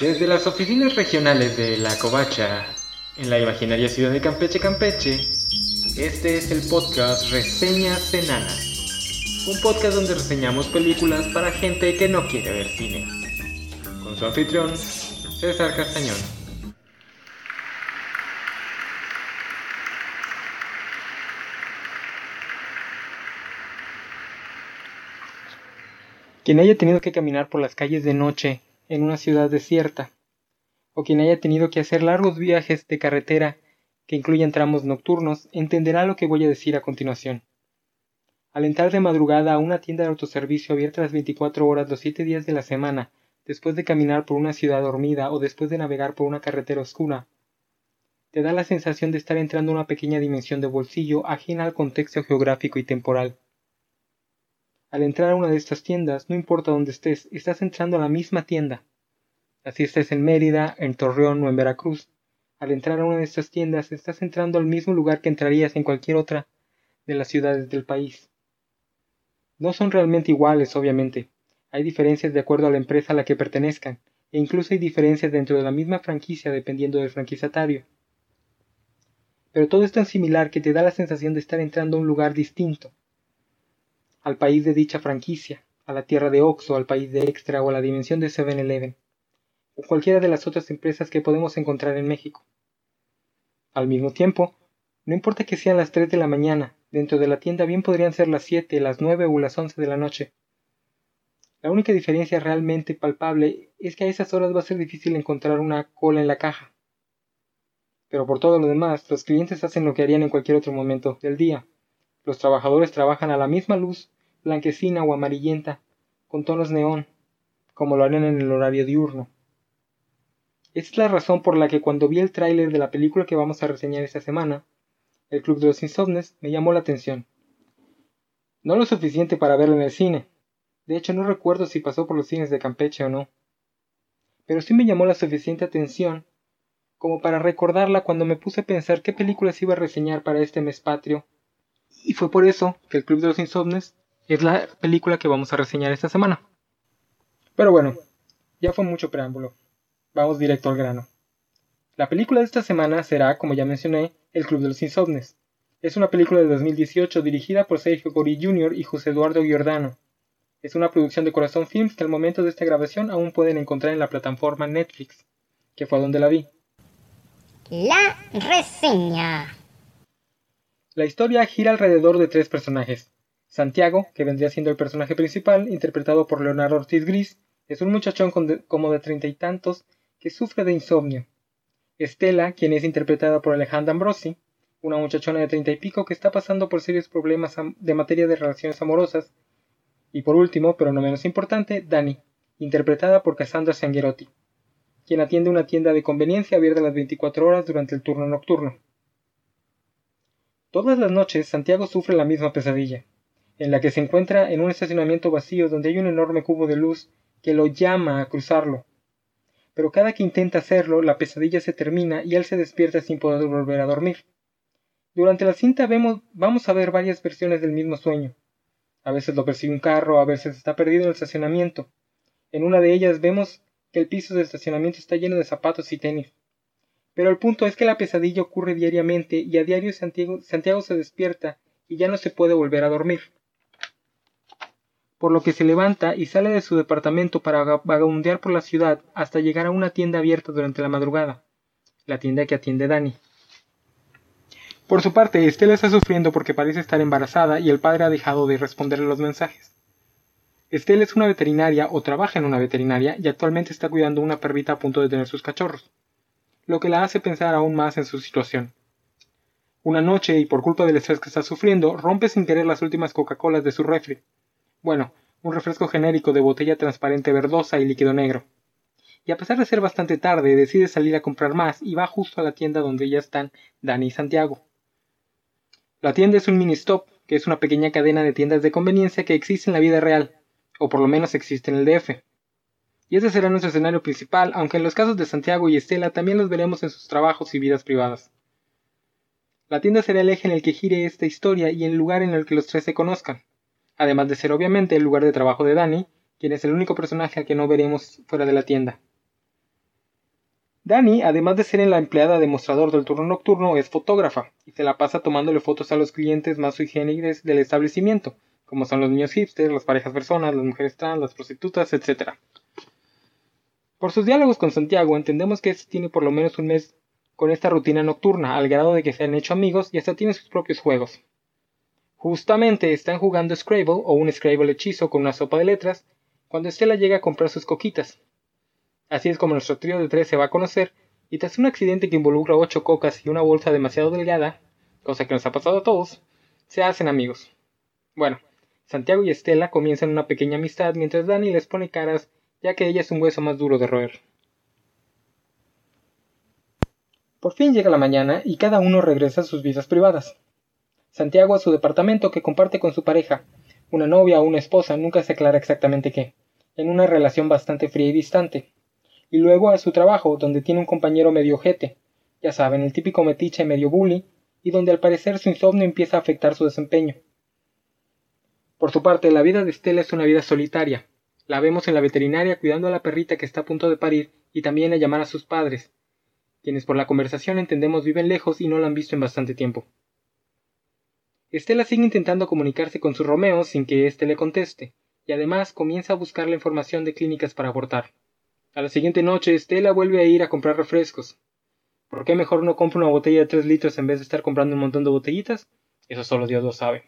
Desde las oficinas regionales de La Covacha, en la imaginaria ciudad de Campeche, Campeche, este es el podcast Reseñas Enanas. Un podcast donde reseñamos películas para gente que no quiere ver cine. Con su anfitrión, César Castañón. Quien haya tenido que caminar por las calles de noche en una ciudad desierta, o quien haya tenido que hacer largos viajes de carretera que incluyan tramos nocturnos, entenderá lo que voy a decir a continuación. Al entrar de madrugada a una tienda de autoservicio abierta las 24 horas los 7 días de la semana, después de caminar por una ciudad dormida o después de navegar por una carretera oscura, te da la sensación de estar entrando a una pequeña dimensión de bolsillo ajena al contexto geográfico y temporal. Al entrar a una de estas tiendas, no importa dónde estés, estás entrando a la misma tienda. Así estés en Mérida, en Torreón o en Veracruz. Al entrar a una de estas tiendas, estás entrando al mismo lugar que entrarías en cualquier otra de las ciudades del país. No son realmente iguales, obviamente. Hay diferencias de acuerdo a la empresa a la que pertenezcan, e incluso hay diferencias dentro de la misma franquicia dependiendo del franquiciatario. Pero todo es tan similar que te da la sensación de estar entrando a un lugar distinto al país de dicha franquicia, a la tierra de Oxo, al país de Extra o a la dimensión de 7-Eleven, o cualquiera de las otras empresas que podemos encontrar en México. Al mismo tiempo, no importa que sean las 3 de la mañana, dentro de la tienda bien podrían ser las 7, las 9 o las 11 de la noche. La única diferencia realmente palpable es que a esas horas va a ser difícil encontrar una cola en la caja. Pero por todo lo demás, los clientes hacen lo que harían en cualquier otro momento del día. Los trabajadores trabajan a la misma luz blanquecina o amarillenta, con tonos neón, como lo harían en el horario diurno. Esta es la razón por la que cuando vi el tráiler de la película que vamos a reseñar esta semana, El Club de los Insomnes, me llamó la atención. No lo suficiente para verla en el cine. De hecho, no recuerdo si pasó por los cines de Campeche o no. Pero sí me llamó la suficiente atención como para recordarla cuando me puse a pensar qué películas iba a reseñar para este mes patrio. Y fue por eso que El Club de los Insomnes es la película que vamos a reseñar esta semana. Pero bueno, ya fue mucho preámbulo. Vamos directo al grano. La película de esta semana será, como ya mencioné, El Club de los Insomnes. Es una película de 2018 dirigida por Sergio Gori Jr. y José Eduardo Giordano. Es una producción de Corazón Films que al momento de esta grabación aún pueden encontrar en la plataforma Netflix, que fue donde la vi. La reseña. La historia gira alrededor de tres personajes, Santiago, que vendría siendo el personaje principal, interpretado por Leonardo Ortiz Gris, es un muchachón como de treinta y tantos que sufre de insomnio. Estela, quien es interpretada por Alejandra Ambrosi, una muchachona de treinta y pico que está pasando por serios problemas de materia de relaciones amorosas. Y por último, pero no menos importante, Dani, interpretada por Cassandra Sanguerotti, quien atiende una tienda de conveniencia abierta las 24 horas durante el turno nocturno. Todas las noches Santiago sufre la misma pesadilla, en la que se encuentra en un estacionamiento vacío donde hay un enorme cubo de luz que lo llama a cruzarlo. Pero cada que intenta hacerlo, la pesadilla se termina y él se despierta sin poder volver a dormir. Durante la cinta vemos, vamos a ver varias versiones del mismo sueño. A veces lo persigue un carro, a veces está perdido en el estacionamiento. En una de ellas vemos que el piso del estacionamiento está lleno de zapatos y tenis. Pero el punto es que la pesadilla ocurre diariamente y a diario Santiago, Santiago se despierta y ya no se puede volver a dormir por lo que se levanta y sale de su departamento para vagabundear por la ciudad hasta llegar a una tienda abierta durante la madrugada, la tienda que atiende Dani. Por su parte, Estela está sufriendo porque parece estar embarazada y el padre ha dejado de responderle los mensajes. Estela es una veterinaria o trabaja en una veterinaria y actualmente está cuidando una perrita a punto de tener sus cachorros, lo que la hace pensar aún más en su situación. Una noche, y por culpa del estrés que está sufriendo, rompe sin querer las últimas Coca-Colas de su refri, bueno, un refresco genérico de botella transparente verdosa y líquido negro. Y a pesar de ser bastante tarde, decide salir a comprar más y va justo a la tienda donde ya están Dani y Santiago. La tienda es un mini stop, que es una pequeña cadena de tiendas de conveniencia que existe en la vida real, o por lo menos existe en el DF. Y ese será nuestro escenario principal, aunque en los casos de Santiago y Estela también los veremos en sus trabajos y vidas privadas. La tienda será el eje en el que gire esta historia y el lugar en el que los tres se conozcan además de ser obviamente el lugar de trabajo de Danny, quien es el único personaje que no veremos fuera de la tienda. Dani, además de ser la empleada demostrador del turno nocturno, es fotógrafa y se la pasa tomándole fotos a los clientes más sui generis del establecimiento, como son los niños hipsters, las parejas personas, las mujeres trans, las prostitutas, etc. Por sus diálogos con Santiago entendemos que este tiene por lo menos un mes con esta rutina nocturna, al grado de que se han hecho amigos y hasta tiene sus propios juegos. Justamente están jugando Scrabble o un Scrabble hechizo con una sopa de letras, cuando Estela llega a comprar sus coquitas. Así es como nuestro trío de tres se va a conocer, y tras un accidente que involucra ocho cocas y una bolsa demasiado delgada, cosa que nos ha pasado a todos, se hacen amigos. Bueno, Santiago y Estela comienzan una pequeña amistad mientras Dani les pone caras, ya que ella es un hueso más duro de roer. Por fin llega la mañana y cada uno regresa a sus vidas privadas. Santiago a su departamento que comparte con su pareja, una novia o una esposa, nunca se aclara exactamente qué, en una relación bastante fría y distante y luego a su trabajo, donde tiene un compañero medio ojete, ya saben, el típico metiche medio bully, y donde al parecer su insomnio empieza a afectar su desempeño. Por su parte, la vida de Estela es una vida solitaria. La vemos en la veterinaria cuidando a la perrita que está a punto de parir y también a llamar a sus padres, quienes por la conversación entendemos viven lejos y no la han visto en bastante tiempo. Estela sigue intentando comunicarse con su Romeo sin que éste le conteste, y además comienza a buscar la información de clínicas para abortar. A la siguiente noche, Estela vuelve a ir a comprar refrescos. ¿Por qué mejor no compra una botella de tres litros en vez de estar comprando un montón de botellitas? Eso solo Dios lo sabe.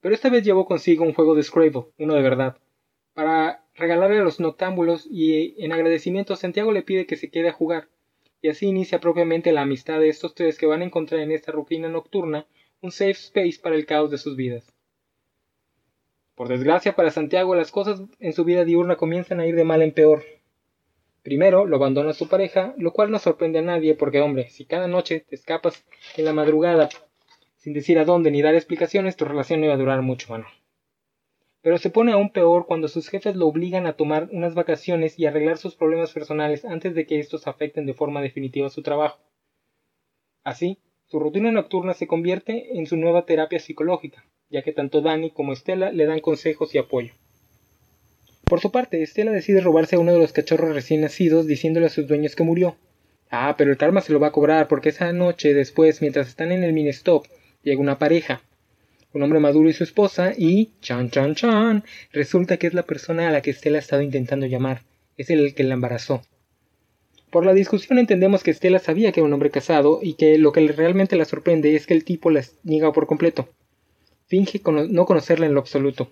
Pero esta vez llevó consigo un juego de Scrabble, uno de verdad, para regalarle a los noctámbulos y en agradecimiento Santiago le pide que se quede a jugar, y así inicia propiamente la amistad de estos tres que van a encontrar en esta rutina nocturna un safe space para el caos de sus vidas. Por desgracia para Santiago las cosas en su vida diurna comienzan a ir de mal en peor, Primero lo abandona su pareja, lo cual no sorprende a nadie porque, hombre, si cada noche te escapas en la madrugada sin decir a dónde ni dar explicaciones, tu relación no iba a durar mucho, mano. Pero se pone aún peor cuando sus jefes lo obligan a tomar unas vacaciones y arreglar sus problemas personales antes de que estos afecten de forma definitiva su trabajo. Así, su rutina nocturna se convierte en su nueva terapia psicológica, ya que tanto Dani como Estela le dan consejos y apoyo. Por su parte, Estela decide robarse a uno de los cachorros recién nacidos diciéndole a sus dueños que murió. Ah, pero el karma se lo va a cobrar porque esa noche después, mientras están en el mini-stop, llega una pareja. Un hombre maduro y su esposa y... chan chan chan. Resulta que es la persona a la que Estela ha estado intentando llamar. Es el que la embarazó. Por la discusión entendemos que Estela sabía que era un hombre casado y que lo que realmente la sorprende es que el tipo la niega por completo. Finge no conocerla en lo absoluto.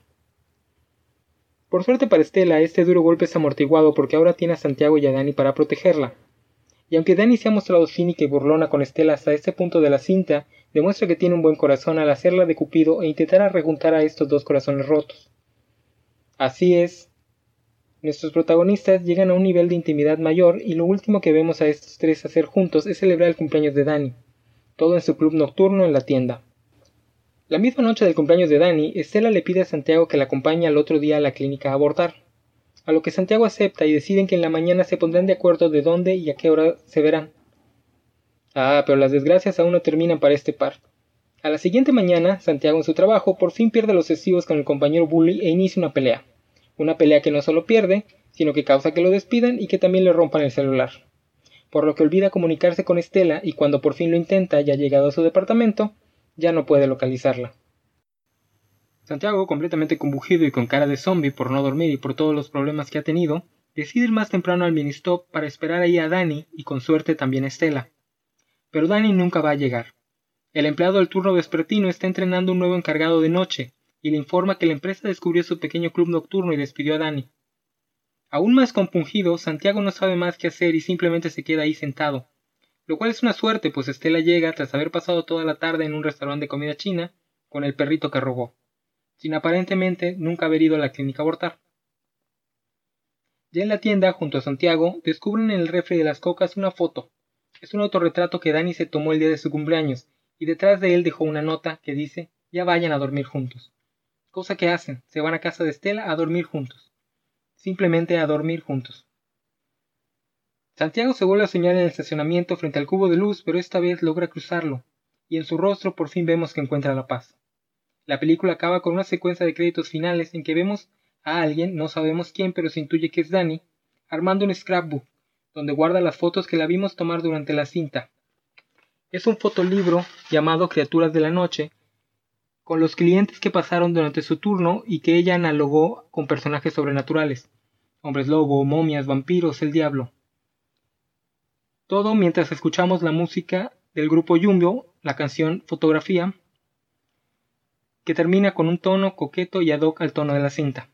Por suerte para Estela, este duro golpe es amortiguado porque ahora tiene a Santiago y a Dani para protegerla. Y aunque Dani se ha mostrado cínica y burlona con Estela hasta este punto de la cinta, demuestra que tiene un buen corazón al hacerla de Cupido e intentar rejuntar a estos dos corazones rotos. Así es, nuestros protagonistas llegan a un nivel de intimidad mayor y lo último que vemos a estos tres hacer juntos es celebrar el cumpleaños de Dani, todo en su club nocturno en la tienda. La misma noche del cumpleaños de Dani, Estela le pide a Santiago que la acompañe al otro día a la clínica a abortar. A lo que Santiago acepta y deciden que en la mañana se pondrán de acuerdo de dónde y a qué hora se verán. Ah, pero las desgracias aún no terminan para este par. A la siguiente mañana, Santiago en su trabajo por fin pierde los estribos con el compañero Bully e inicia una pelea. Una pelea que no solo pierde, sino que causa que lo despidan y que también le rompan el celular. Por lo que olvida comunicarse con Estela y cuando por fin lo intenta ya llegado a su departamento, ya no puede localizarla. Santiago, completamente combujido y con cara de zombie por no dormir y por todos los problemas que ha tenido, decide ir más temprano al ministop para esperar ahí a Dani y con suerte también a Estela. Pero Dani nunca va a llegar. El empleado del turno vespertino está entrenando un nuevo encargado de noche y le informa que la empresa descubrió su pequeño club nocturno y despidió a Dani. Aún más compungido, Santiago no sabe más qué hacer y simplemente se queda ahí sentado, lo cual es una suerte, pues Estela llega tras haber pasado toda la tarde en un restaurante de comida china con el perrito que robó, sin aparentemente nunca haber ido a la clínica a abortar. Ya en la tienda, junto a Santiago, descubren en el refri de las cocas una foto. Es un autorretrato que Dani se tomó el día de su cumpleaños, y detrás de él dejó una nota que dice ya vayan a dormir juntos. Cosa que hacen, se van a casa de Estela a dormir juntos. Simplemente a dormir juntos. Santiago se vuelve a soñar en el estacionamiento frente al cubo de luz, pero esta vez logra cruzarlo, y en su rostro por fin vemos que encuentra la paz. La película acaba con una secuencia de créditos finales en que vemos a alguien, no sabemos quién, pero se intuye que es Danny, armando un scrapbook, donde guarda las fotos que la vimos tomar durante la cinta. Es un fotolibro llamado Criaturas de la Noche, con los clientes que pasaron durante su turno y que ella analogó con personajes sobrenaturales, hombres lobo, momias, vampiros, el diablo. Todo mientras escuchamos la música del grupo Jumbo, la canción Fotografía, que termina con un tono coqueto y ad hoc al tono de la cinta.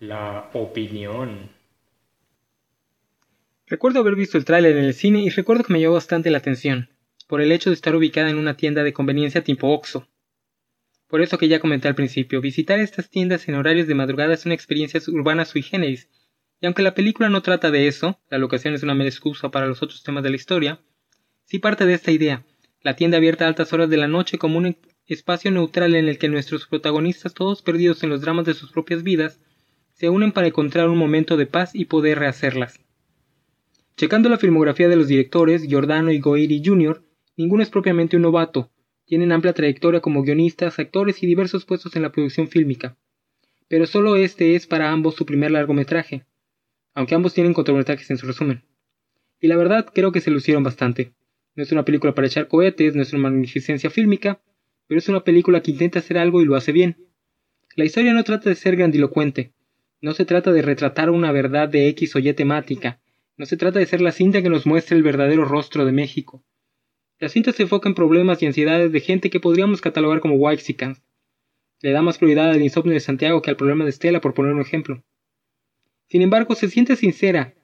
La opinión. Recuerdo haber visto el tráiler en el cine y recuerdo que me llamó bastante la atención, por el hecho de estar ubicada en una tienda de conveniencia tipo Oxxo. Por eso que ya comenté al principio, visitar estas tiendas en horarios de madrugada es una experiencia urbana sui generis, y aunque la película no trata de eso, la locación es una mera excusa para los otros temas de la historia, sí parte de esta idea, la tienda abierta a altas horas de la noche como un espacio neutral en el que nuestros protagonistas, todos perdidos en los dramas de sus propias vidas, se unen para encontrar un momento de paz y poder rehacerlas. Checando la filmografía de los directores, Giordano y Goiri Jr., ninguno es propiamente un novato, tienen amplia trayectoria como guionistas, actores y diversos puestos en la producción fílmica. Pero solo este es para ambos su primer largometraje, aunque ambos tienen cortometrajes en su resumen. Y la verdad creo que se lucieron bastante. No es una película para echar cohetes, no es una magnificencia fílmica, pero es una película que intenta hacer algo y lo hace bien. La historia no trata de ser grandilocuente, no se trata de retratar una verdad de X o Y temática, no se trata de ser la cinta que nos muestre el verdadero rostro de México. La cinta se enfoca en problemas y ansiedades de gente que podríamos catalogar como whitexicans. Le da más prioridad al insomnio de Santiago que al problema de Estela, por poner un ejemplo. Sin embargo, se siente sincera,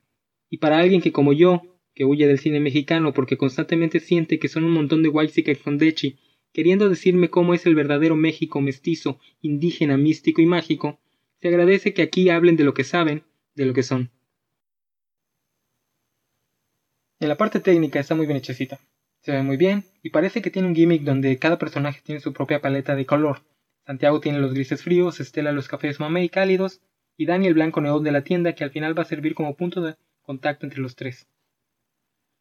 y para alguien que como yo, que huye del cine mexicano porque constantemente siente que son un montón de whitexicans con Dechi, queriendo decirme cómo es el verdadero México mestizo, indígena, místico y mágico, se agradece que aquí hablen de lo que saben, de lo que son. En la parte técnica está muy bien hechecita. Se ve muy bien y parece que tiene un gimmick donde cada personaje tiene su propia paleta de color. Santiago tiene los grises fríos, Estela los cafés mamey cálidos y Dani el blanco neón de la tienda que al final va a servir como punto de contacto entre los tres.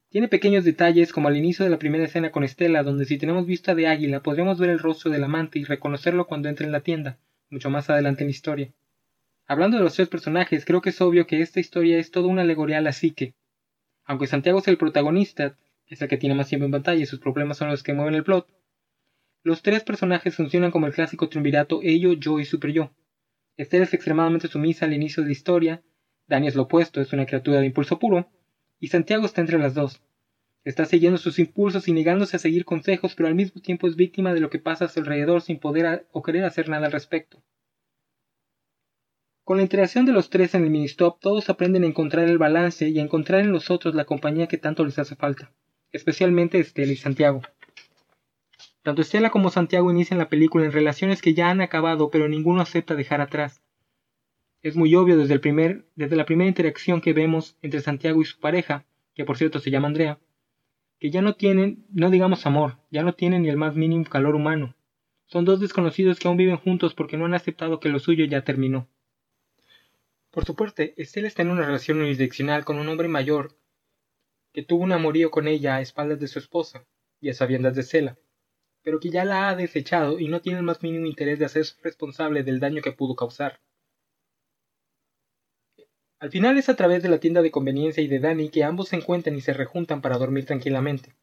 Tiene pequeños detalles como al inicio de la primera escena con Estela donde si tenemos vista de águila podremos ver el rostro del amante y reconocerlo cuando entre en la tienda, mucho más adelante en la historia. Hablando de los tres personajes, creo que es obvio que esta historia es toda una alegoría a la psique. Aunque Santiago es el protagonista, es el que tiene más tiempo en pantalla y sus problemas son los que mueven el plot, los tres personajes funcionan como el clásico triunvirato ello, yo y super yo. Esther es extremadamente sumisa al inicio de la historia, Dani es lo opuesto, es una criatura de impulso puro, y Santiago está entre las dos. Está siguiendo sus impulsos y negándose a seguir consejos, pero al mismo tiempo es víctima de lo que pasa a su alrededor sin poder o querer hacer nada al respecto. Con la interacción de los tres en el ministop, todos aprenden a encontrar el balance y a encontrar en los otros la compañía que tanto les hace falta, especialmente Estela y Santiago. Tanto Estela como Santiago inician la película en relaciones que ya han acabado, pero ninguno acepta dejar atrás. Es muy obvio desde, el primer, desde la primera interacción que vemos entre Santiago y su pareja, que por cierto se llama Andrea, que ya no tienen, no digamos amor, ya no tienen ni el más mínimo calor humano. Son dos desconocidos que aún viven juntos porque no han aceptado que lo suyo ya terminó. Por su parte, Estela está en una relación unidireccional con un hombre mayor que tuvo un amorío con ella a espaldas de su esposa y a sabiendas de Cela, pero que ya la ha desechado y no tiene el más mínimo interés de hacerse responsable del daño que pudo causar. Al final es a través de la tienda de conveniencia y de Danny que ambos se encuentran y se rejuntan para dormir tranquilamente.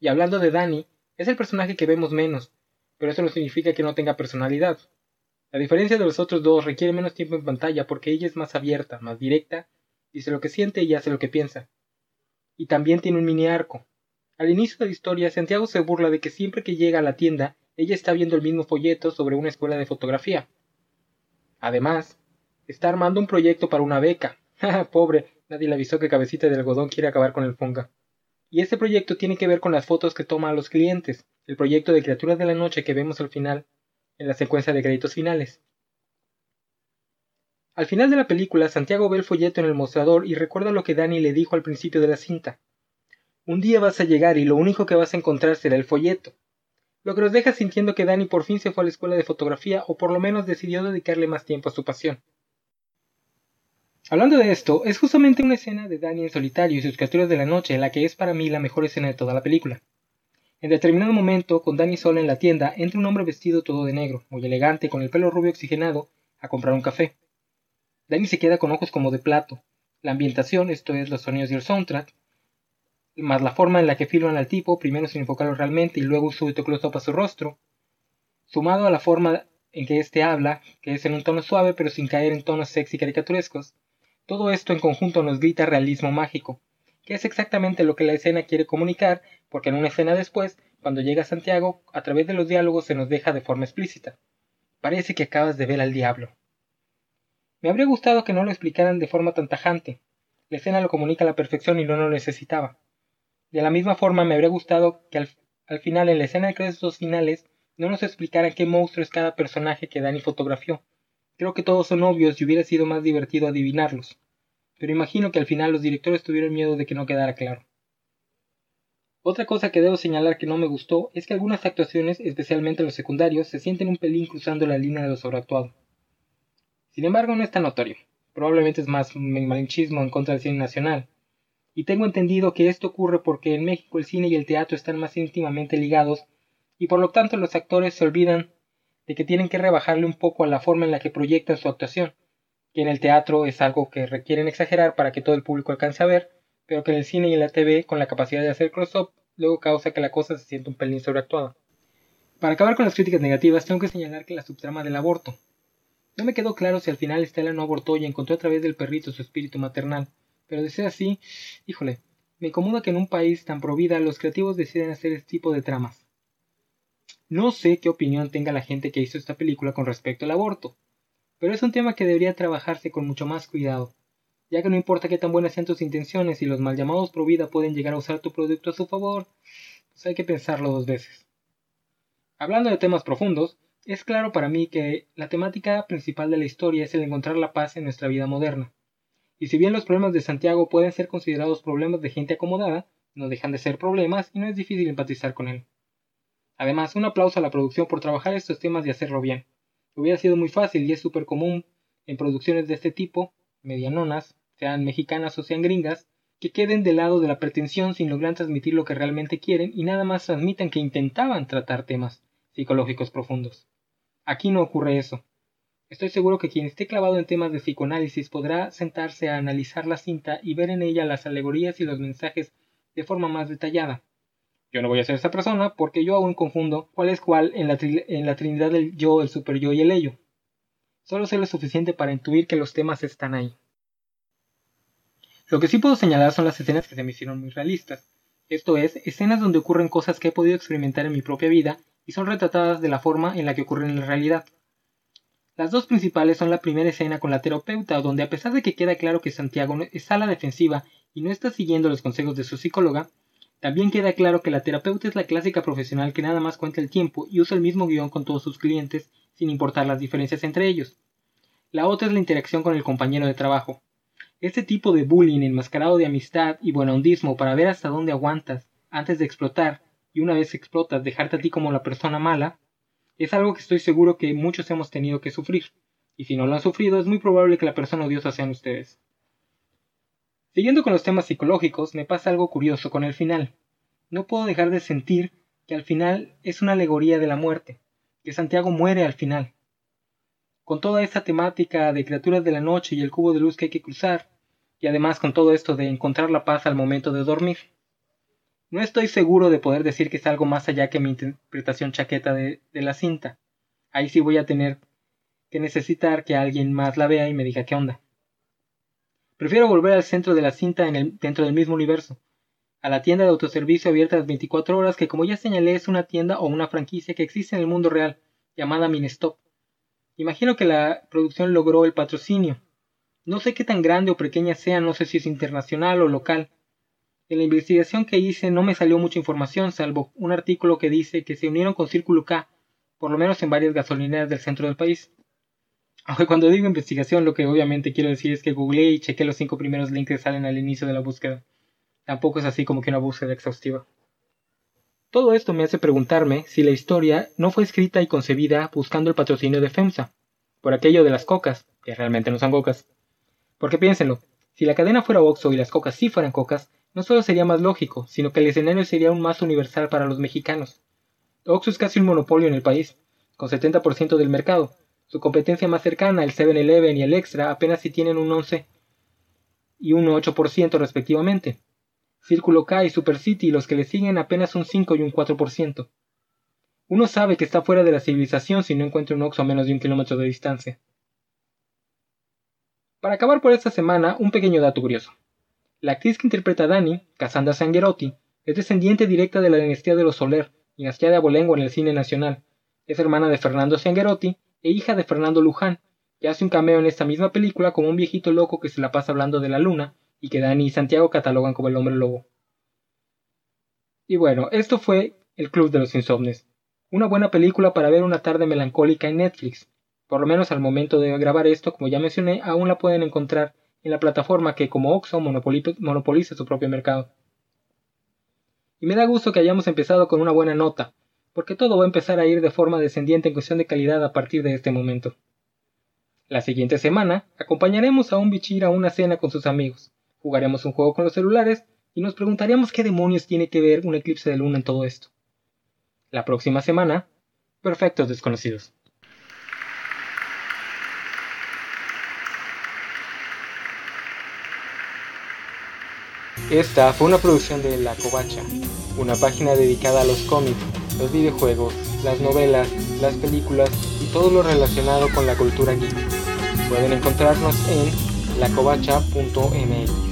Y hablando de Danny, es el personaje que vemos menos, pero eso no significa que no tenga personalidad. La diferencia de los otros dos requiere menos tiempo en pantalla porque ella es más abierta, más directa, dice lo que siente y hace lo que piensa. Y también tiene un mini arco. Al inicio de la historia, Santiago se burla de que siempre que llega a la tienda, ella está viendo el mismo folleto sobre una escuela de fotografía. Además, está armando un proyecto para una beca. Pobre, nadie le avisó que Cabecita de Algodón quiere acabar con el Fonga. Y ese proyecto tiene que ver con las fotos que toma a los clientes, el proyecto de Criaturas de la Noche que vemos al final en la secuencia de créditos finales. Al final de la película, Santiago ve el folleto en el mostrador y recuerda lo que Danny le dijo al principio de la cinta. Un día vas a llegar y lo único que vas a encontrar será el folleto. Lo que nos deja sintiendo que Danny por fin se fue a la escuela de fotografía o por lo menos decidió dedicarle más tiempo a su pasión. Hablando de esto, es justamente una escena de Danny en solitario y sus capturas de la noche la que es para mí la mejor escena de toda la película. En determinado momento, con Danny sola en la tienda, entra un hombre vestido todo de negro, muy elegante, con el pelo rubio oxigenado, a comprar un café. Danny se queda con ojos como de plato. la ambientación, esto es los sonidos y el soundtrack, más la forma en la que filman al tipo, primero sin enfocarlo realmente y luego su close-up a su rostro, sumado a la forma en que éste habla, que es en un tono suave pero sin caer en tonos sexy caricaturescos, todo esto en conjunto nos grita realismo mágico, que es exactamente lo que la escena quiere comunicar, porque en una escena después, cuando llega Santiago, a través de los diálogos se nos deja de forma explícita. Parece que acabas de ver al diablo. Me habría gustado que no lo explicaran de forma tan tajante. La escena lo comunica a la perfección y no lo necesitaba. De la misma forma me habría gustado que al, final, en la escena de créditos finales, no nos explicaran qué monstruo es cada personaje que Dani fotografió. Creo que todos son obvios y hubiera sido más divertido adivinarlos pero imagino que al final los directores tuvieron miedo de que no quedara claro. Otra cosa que debo señalar que no me gustó es que algunas actuaciones, especialmente los secundarios, se sienten un pelín cruzando la línea de lo sobreactuado. Sin embargo, no es tan notorio. Probablemente es más malinchismo en contra del cine nacional. Y tengo entendido que esto ocurre porque en México el cine y el teatro están más íntimamente ligados y por lo tanto los actores se olvidan de que tienen que rebajarle un poco a la forma en la que proyectan su actuación que en el teatro es algo que requieren exagerar para que todo el público alcance a ver, pero que en el cine y en la TV, con la capacidad de hacer close-up, luego causa que la cosa se sienta un pelín sobreactuada. Para acabar con las críticas negativas, tengo que señalar que la subtrama del aborto. No me quedó claro si al final Estela no abortó y encontró a través del perrito su espíritu maternal, pero de ser así, híjole, me incomoda que en un país tan provida los creativos deciden hacer este tipo de tramas. No sé qué opinión tenga la gente que hizo esta película con respecto al aborto, pero es un tema que debería trabajarse con mucho más cuidado, ya que no importa qué tan buenas sean tus intenciones y los mal llamados pro vida pueden llegar a usar tu producto a su favor, pues hay que pensarlo dos veces. Hablando de temas profundos, es claro para mí que la temática principal de la historia es el encontrar la paz en nuestra vida moderna. Y si bien los problemas de Santiago pueden ser considerados problemas de gente acomodada, no dejan de ser problemas y no es difícil empatizar con él. Además, un aplauso a la producción por trabajar estos temas y hacerlo bien. Hubiera sido muy fácil y es súper común en producciones de este tipo, medianonas, sean mexicanas o sean gringas, que queden del lado de la pretensión sin lograr transmitir lo que realmente quieren y nada más transmitan que intentaban tratar temas psicológicos profundos. Aquí no ocurre eso. Estoy seguro que quien esté clavado en temas de psicoanálisis podrá sentarse a analizar la cinta y ver en ella las alegorías y los mensajes de forma más detallada. Yo no voy a ser esa persona porque yo aún confundo cuál es cuál en la, en la trinidad del yo, el super yo y el ello. Solo sé lo suficiente para intuir que los temas están ahí. Lo que sí puedo señalar son las escenas que se me hicieron muy realistas. Esto es, escenas donde ocurren cosas que he podido experimentar en mi propia vida y son retratadas de la forma en la que ocurren en la realidad. Las dos principales son la primera escena con la terapeuta, donde a pesar de que queda claro que Santiago está a la defensiva y no está siguiendo los consejos de su psicóloga, también queda claro que la terapeuta es la clásica profesional que nada más cuenta el tiempo y usa el mismo guion con todos sus clientes, sin importar las diferencias entre ellos. La otra es la interacción con el compañero de trabajo. Este tipo de bullying enmascarado de amistad y buenahondismo para ver hasta dónde aguantas antes de explotar y una vez explotas dejarte a ti como la persona mala, es algo que estoy seguro que muchos hemos tenido que sufrir. Y si no lo han sufrido, es muy probable que la persona odiosa sean ustedes. Siguiendo con los temas psicológicos, me pasa algo curioso con el final. No puedo dejar de sentir que al final es una alegoría de la muerte, que Santiago muere al final. Con toda esta temática de criaturas de la noche y el cubo de luz que hay que cruzar, y además con todo esto de encontrar la paz al momento de dormir. No estoy seguro de poder decir que es algo más allá que mi interpretación chaqueta de, de la cinta. Ahí sí voy a tener que necesitar que alguien más la vea y me diga qué onda. Prefiero volver al centro de la cinta en el, dentro del mismo universo, a la tienda de autoservicio abierta las 24 horas que como ya señalé es una tienda o una franquicia que existe en el mundo real, llamada Minestop. Imagino que la producción logró el patrocinio. No sé qué tan grande o pequeña sea, no sé si es internacional o local. En la investigación que hice no me salió mucha información, salvo un artículo que dice que se unieron con Círculo K, por lo menos en varias gasolineras del centro del país. Aunque cuando digo investigación, lo que obviamente quiero decir es que googleé y chequé los cinco primeros links que salen al inicio de la búsqueda. Tampoco es así como que una búsqueda exhaustiva. Todo esto me hace preguntarme si la historia no fue escrita y concebida buscando el patrocinio de FEMSA, por aquello de las cocas, que realmente no son cocas. Porque piénsenlo, si la cadena fuera Oxxo y las cocas sí fueran cocas, no solo sería más lógico, sino que el escenario sería aún más universal para los mexicanos. Oxxo es casi un monopolio en el país, con 70% del mercado, su competencia más cercana, el 7-Eleven y el Extra, apenas si tienen un 11. y un 8% respectivamente. Círculo K y Super City y los que le siguen apenas un 5 y un 4%. Uno sabe que está fuera de la civilización si no encuentra un Oxxo a menos de un kilómetro de distancia. Para acabar por esta semana, un pequeño dato curioso. La actriz que interpreta a Dani, Cassandra Sangherotti, es descendiente directa de la dinastía de los Soler, dinastía de abolengo en el cine nacional. Es hermana de Fernando Sangherotti e hija de Fernando Luján, que hace un cameo en esta misma película como un viejito loco que se la pasa hablando de la luna y que Dani y Santiago catalogan como el hombre lobo. Y bueno, esto fue El Club de los Insomnes. Una buena película para ver una tarde melancólica en Netflix. Por lo menos al momento de grabar esto, como ya mencioné, aún la pueden encontrar en la plataforma que como Oxxo monopoliza su propio mercado. Y me da gusto que hayamos empezado con una buena nota, porque todo va a empezar a ir de forma descendiente en cuestión de calidad a partir de este momento. La siguiente semana acompañaremos a un bichir a una cena con sus amigos, jugaremos un juego con los celulares y nos preguntaremos qué demonios tiene que ver un eclipse de luna en todo esto. La próxima semana, Perfectos Desconocidos. Esta fue una producción de La Covacha, una página dedicada a los cómics, los videojuegos, las novelas, las películas y todo lo relacionado con la cultura geek. Pueden encontrarnos en lacovacha.mx.